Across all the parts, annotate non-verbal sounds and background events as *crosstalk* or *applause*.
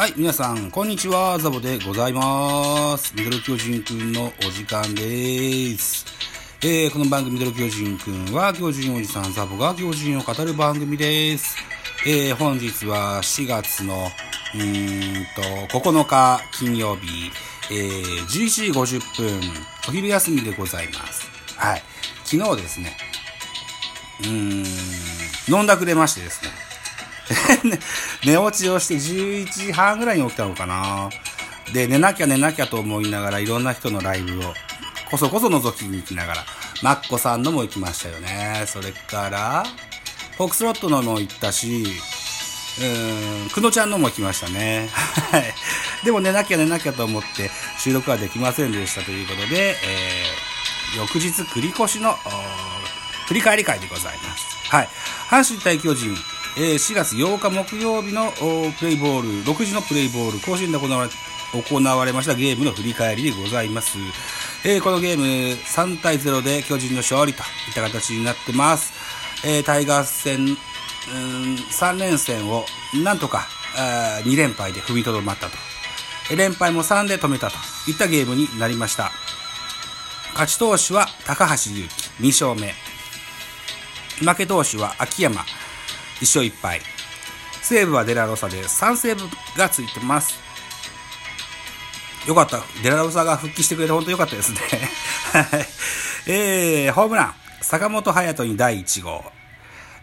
はい、皆さん、こんにちは、ザボでございます。ミドル巨人くんのお時間です。えー、この番組、ミドル巨人くんは、巨人おじさんザボが巨人を語る番組です。えー、本日は4月の、うーんと、9日金曜日、えー、11時50分、お昼休みでございます。はい。昨日ですね、うーん、飲んだくれましてですね、*laughs* 寝落ちをして11時半ぐらいに起きたのかな。で、寝なきゃ寝なきゃと思いながらいろんな人のライブをこそこそ覗きに行きながら、マッコさんのも行きましたよね。それから、フォックスロットのも行ったし、うーん、くのちゃんのも行きましたね。はい。でも寝なきゃ寝なきゃと思って収録はできませんでしたということで、えー、翌日繰り越しの、振り返り会でございます。はい。阪神対巨人、えー、4月8日木曜日のプレイボール、6時のプレイボール、甲子園で行われ、行われましたゲームの振り返りでございます。えー、このゲーム3対0で巨人の勝利といった形になってます。えー、タイガース戦、うん、3連戦をなんとかあ2連敗で踏みとどまったと。連敗も3で止めたといったゲームになりました。勝ち投手は高橋優希、2勝目。負け投手は秋山、1勝1敗。セーブはデラロサで3セーブがついてます。よかった。デラロサが復帰してくれて本当よかったですね。はい。えー、ホームラン。坂本勇人に第1号。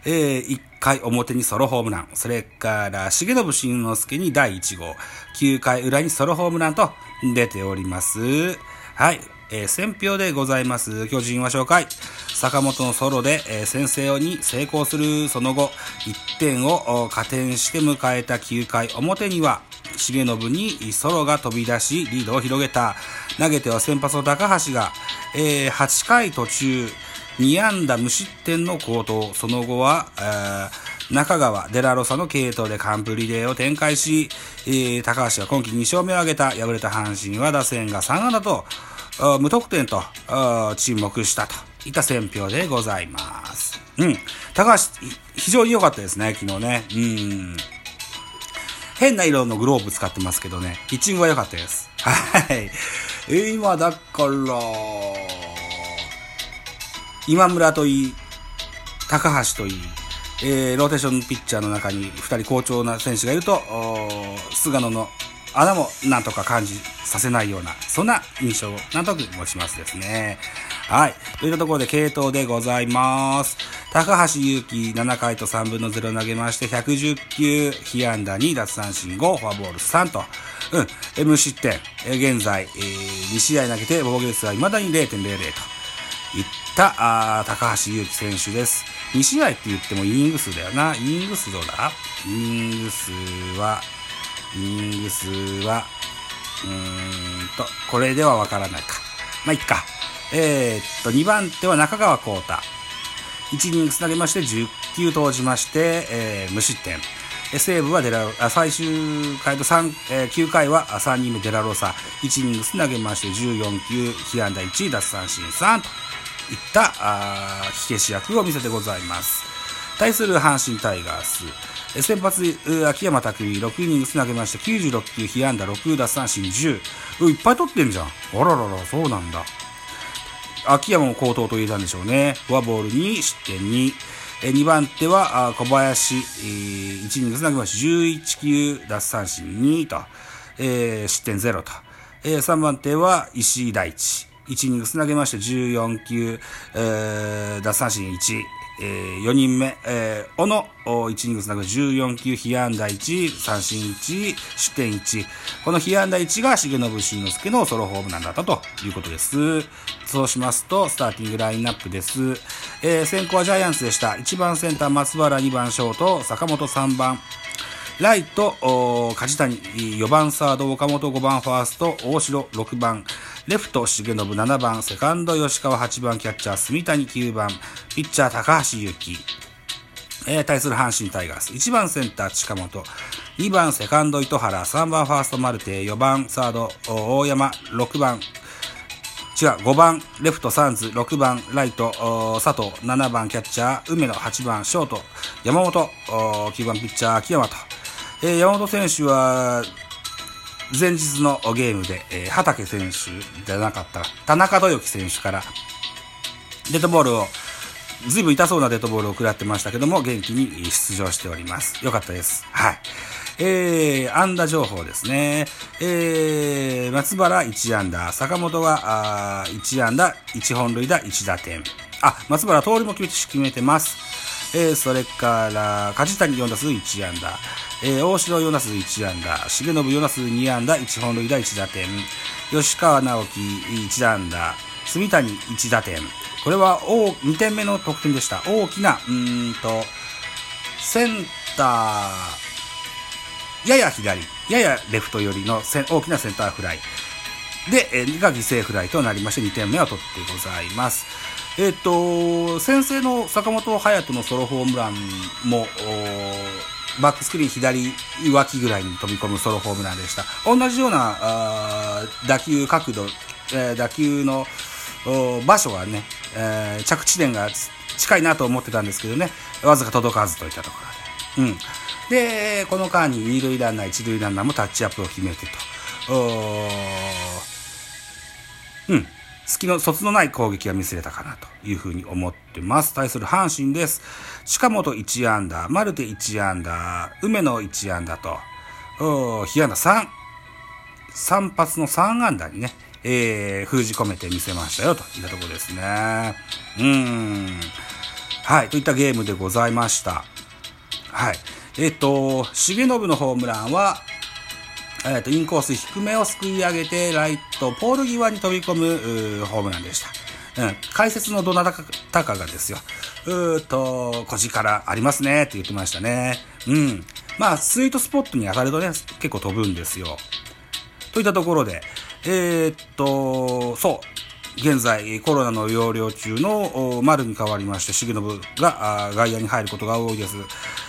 えー、1回表にソロホームラン。それから、重信慎之介に第1号。9回裏にソロホームランと出ております。はい。えー、選票でございます。巨人は紹介。坂本のソロで、えー、先制に成功するその後、1点を加点して迎えた9回表には、重信にソロが飛び出し、リードを広げた。投げては先発の高橋が、えー、8回途中、2安打無失点の好投。その後は、えー中川、デラロサの系統で完封リレーを展開し、えー、高橋が今季2勝目を挙げた。敗れた阪神は打線が3安打と、無得点と沈黙したといった選評でございます。うん。高橋、非常に良かったですね、昨日ね。うん。変な色のグローブ使ってますけどね、ピッチングは良かったです。はい。今だから、今村といい、高橋といい、えー、ローテーションピッチャーの中に2人好調な選手がいると、菅野の穴もなんとか感じさせないような、そんな印象をなんとなく持ちますですね。はい。といったところで、系統でございます。高橋祐希7回と3分の0投げまして、110球、被安打2、奪三振5、フォアボール3と、うん、無失点。え、現在、えー、2試合投げて、防御率は未だに0.00といった、あ高橋祐希選手です。2試合って言ってもイニング数だよな。イニング数どうだ？イニング数は、イニング数は、ーんと、これではわからないか。まあ、いっか。えー、っと、2番手は中川幸太。1イニングス投げまして、10球投じまして、えー、無失点。西武はデラ最終回と3、えー、9回は3人目デラロサ。1イニングス投げまして、14球、被安打1、奪三振3といった、あ火消し役を見せてございます。対する阪神タイガース。先発、秋山拓也、6イニングス投げまして、96球、被安打6、奪三振10。いっぱい取ってんじゃん。あららら、そうなんだ。秋山も好投と言えたんでしょうね。フォアボールに失点2。2番手は小林、1イニングス投げまして、11球、奪三振2と、えー、失点0と。3番手は石井大地。1イニングス投げまして14球、えー、奪三振1。えー、4人目、えー、小野、1イニングス投げ14球、被安打1、三振1、失点1。この被安打1が重信慎之介のソロホームランだったということです。そうしますと、スターティングラインナップです。えー、先行はジャイアンツでした。1番センター松原、2番ショート、坂本3番。ライト、梶谷、4番サード、岡本5番ファースト、大城6番、レフト、重信7番、セカンド、吉川8番、キャッチャー、住谷9番、ピッチャー、高橋祐希。えー、対する阪神タイガース。1番センター、近本。2番セカンド、糸原。3番ファースト、マルテ。4番サード、大山。6番、違う、5番レフト、サンズ。6番ライト、佐藤。7番キャッチャー、梅野。8番ショート、山本。9番ピッチャー、秋山と。えー、山本選手は、前日のゲームで、えー、畑選手じゃなかった、田中豊樹選手から、デッドボールを、ずいぶん痛そうなデッドボールを食らってましたけども、元気に出場しております。よかったです。はい。えー、安打情報ですね。えー、松原1安打、坂本があ1安打、1本塁打、1打点。あ、松原通りも決めてます。えー、それから、梶谷4打数1安打、えー、大城4打数1安打、重信4打数2安打、1本塁打1打点、吉川直樹1安打、住谷1打点。これは大2点目の得点でした。大きな、うんと、センター、やや左、ややレフト寄りの大きなセンターフライ。で、えー、が犠牲フライとなりまして2点目を取ってございます。えっ、と、先制の坂本勇人のソロホームランも、バックスクリーン左脇ぐらいに飛び込むソロホームランでした。同じような打球角度、えー、打球の場所がね、えー、着地点が近いなと思ってたんですけどね、わずか届かずといったところで。うん。で、この間に二塁ランナー、一塁ランナーもタッチアップを決めてと。うん。隙の、卒のない攻撃が見せれたかなというふうに思ってます。対する阪神です。近本1安打、マルテ1安打、梅野1安打と、被安打3、3発の3安打にね、えー、封じ込めてみせましたよといったところですね。うん。はい、といったゲームでございました。はい。えっ、ー、と、重信のホームランは、えっ、ー、と、インコース低めをすくい上げて、ライト、ポール際に飛び込む、ホームランでした。うん、解説のどなたかがですよ、うーと、腰からありますねって言ってましたね。うん。まあ、スイートスポットに当たるとね、結構飛ぶんですよ。といったところで、えー、っと、そう。現在、コロナの療養中の丸に代わりまして、重信が外野に入ることが多いです。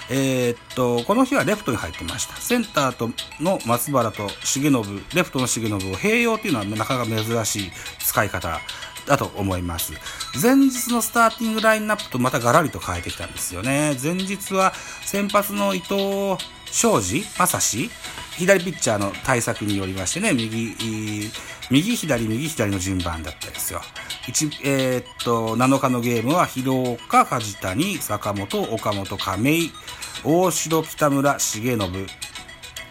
えー、っと、この日はレフトに入ってました。センターとの松原と重信、レフトの重信を併用っていうのはなかなか珍しい使い方だと思います。前日のスターティングラインナップとまたガラリと変えてきたんですよね。前日は先発の伊藤庄司正史左ピッチャーの対策によりましてね、右、右左右左の順番だったですよ。1、えー、っと、7日のゲームは、広岡、梶谷、坂本、岡本、亀井、大城、北村、重信、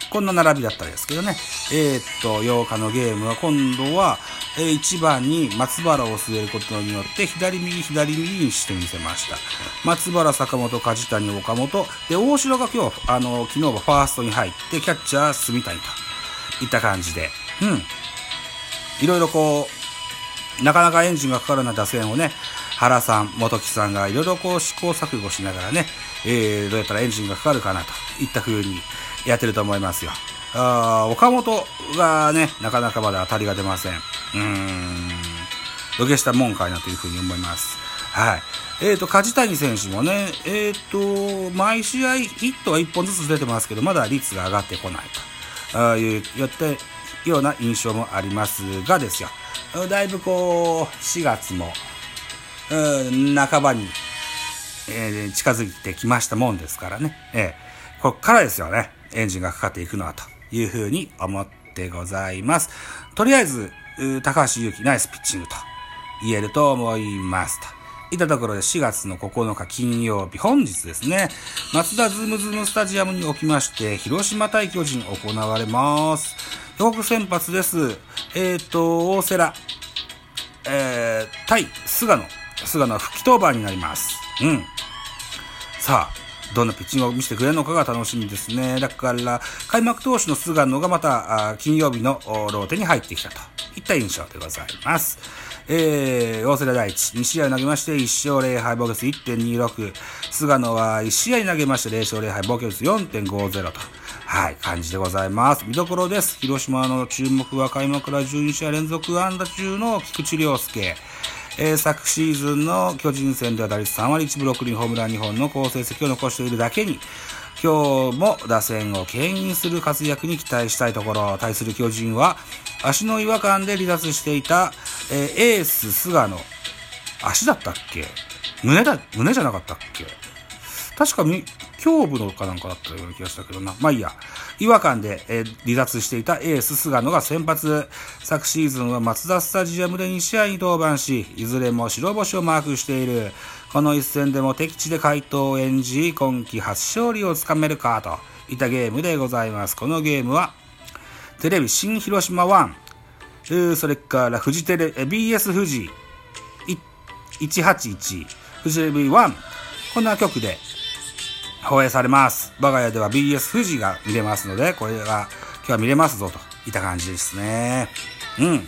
こんな並びだったんですけどね。えー、っと、8日のゲームは今度は、えー、1番に松原を据えることによって、左右左右にしてみせました。松原、坂本、梶谷、岡本。で、大城が今日、あの、昨日はファーストに入って、キャッチャー、住谷といった感じで、うん。いろいろこう、なかなかエンジンがかからない打線をね、原さん、元木さんがいろいろこう試行錯誤しながらね、えー、どうやったらエンジンがかかるかなといった風にやってると思いますよ。あ岡本がね、なかなかまだ当たりが出ません。うーん、土下したもんかいなというふうに思います。はい。えっ、ー、と、梶谷選手もね、えっ、ー、と、毎試合ヒットは1本ずつ出てますけど、まだ率が上がってこないと。ああいう、よって、ような印象もありますがですよ。だいぶこう、4月も、半ばに、えー、近づいてきましたもんですからね。えー、こっからですよね。エンジンがかかっていくのはというふうに思ってございます。とりあえず、高橋祐希ナイスピッチングと言えると思いますと。いったところで4月の9日金曜日、本日ですね、松田ズームズームスタジアムにおきまして、広島対巨人行われます。予告先発です。えっ、ー、と、大瀬良、えー、対菅野。菅野は吹き当番になります。うん。さあ、どんなピッチングを見せてくれるのかが楽しみですね。だから、開幕投手の菅野がまた、金曜日のローテに入ってきたといった印象でございます。えー、大瀬良大地、2試合投げまして、1勝0敗、防御率1.26。菅野は1試合投げまして、0勝0敗、防御率4.50と。はい、感じでございます。見どころです。広島の注目は開幕から12試合連続安打中の菊池涼介。えー、昨シーズンの巨人戦では打率3割1分6厘ホームラン2本の好成績を残しているだけに、今日も打線を牽引する活躍に期待したいところ、対する巨人は、足の違和感で離脱していた、えー、エース菅野。足だったっけ胸だ、胸じゃなかったっけ確かに胸部のかなんかだったような気がしたけどな。まあいいや。違和感で、えー、離脱していたエース菅野が先発。昨シーズンは松田スタジアムで2試合に登板し、いずれも白星をマークしている。この一戦でも敵地で回答を演じ、今季初勝利をつかめるかといったゲームでございます。このゲームは、テレビ新広島1、それからフジテレ、BS 富士181、フジテレビ1、こんな曲で放映されます。我が家では BS 富士が見れますので、これが今日は見れますぞといった感じですね。うん。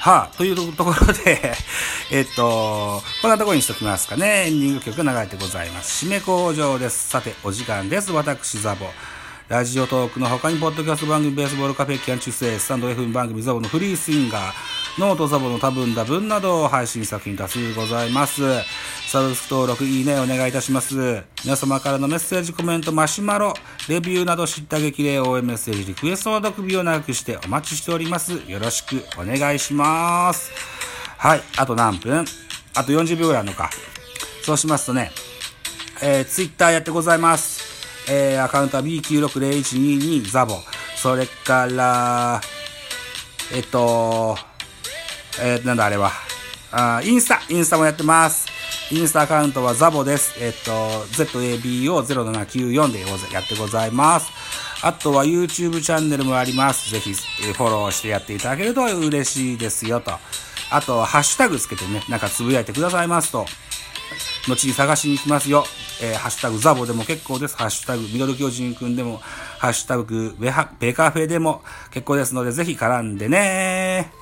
はあ、というところで *laughs* えっと、こんなところにしときますかね。エンディング曲流れてございます。締め工場です。さて、お時間です。私、ザボ。ラジオトークの他に、ポッドキャスト番組、ベースボールカフェ、キャン中世、スタンド FM 番組、ザボのフリースインガー、ノートザボの多分多分などを配信作品多数ございます。サブスク登録、いいねお願いいたします。皆様からのメッセージ、コメント、マシュマロ、レビューなど知った激励応援メッセージ、リクエストの読首を長くしてお待ちしております。よろしくお願いします。はい、あと何分？あと40秒ぐらいあるのか。そうしますとね、えー、ツイッターやってございます。えー、アカウントは B960122 ザボ。それから、えっと、えー、なんだあれは。あインスタ、インスタもやってます。インスタアカウントはザボです。えっと、ZABO0794 でやってございます。あとは YouTube チャンネルもあります。ぜひ、フォローしてやっていただけると嬉しいですよと。あと、ハッシュタグつけてね、なんかつぶやいてくださいますと、後に探しに行きますよ。えー、ハッシュタグザボでも結構です。ハッシュタグミドル巨人くんでも、ハッシュタグベカフェでも結構ですので、ぜひ絡んでね